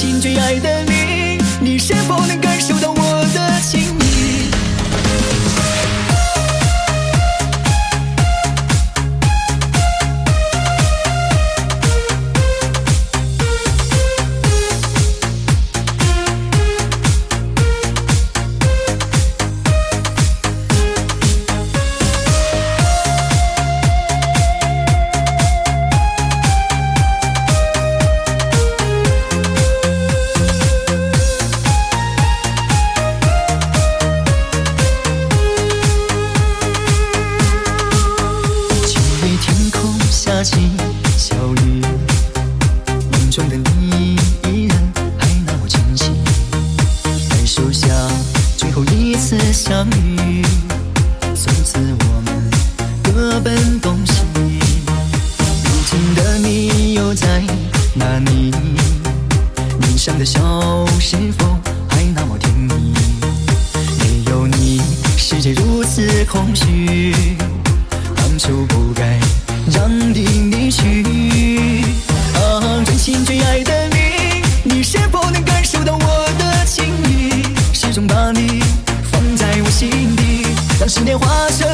心最爱的你依然还那么清晰，感受下最后一次相遇，从此我们各奔东西。如今的你又在哪里？脸上的笑是否还那么甜蜜？没有你，世界如此空虚。当初不该让你。心最爱的你，你是否能感受到我的情意？始终把你放在我心底，让思念化成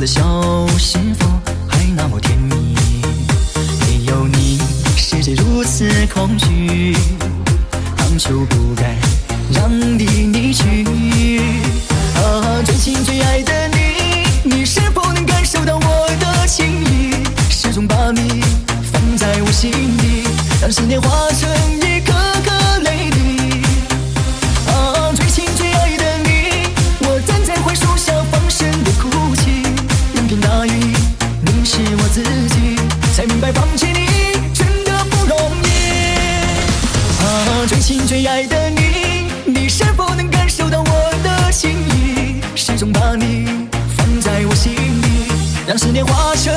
的笑是否还那么甜蜜？没有你，世界如此空虚。当初不大雨淋湿我自己，才明白放弃你真的不容易。啊，最亲最爱的你，你是否能感受到我的心意？始终把你放在我心里，让思念化成